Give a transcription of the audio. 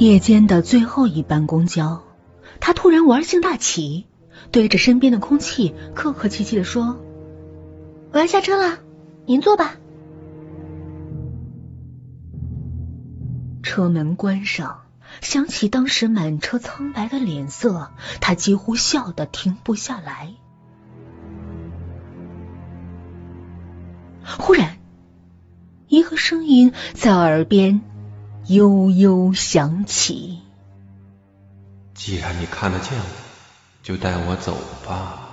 夜间的最后一班公交，他突然玩性大起，对着身边的空气客客气气的说：“我要下车了，您坐吧。”车门关上，想起当时满车苍白的脸色，他几乎笑得停不下来。忽然，一个声音在耳边悠悠响起：“既然你看得见我，就带我走吧。”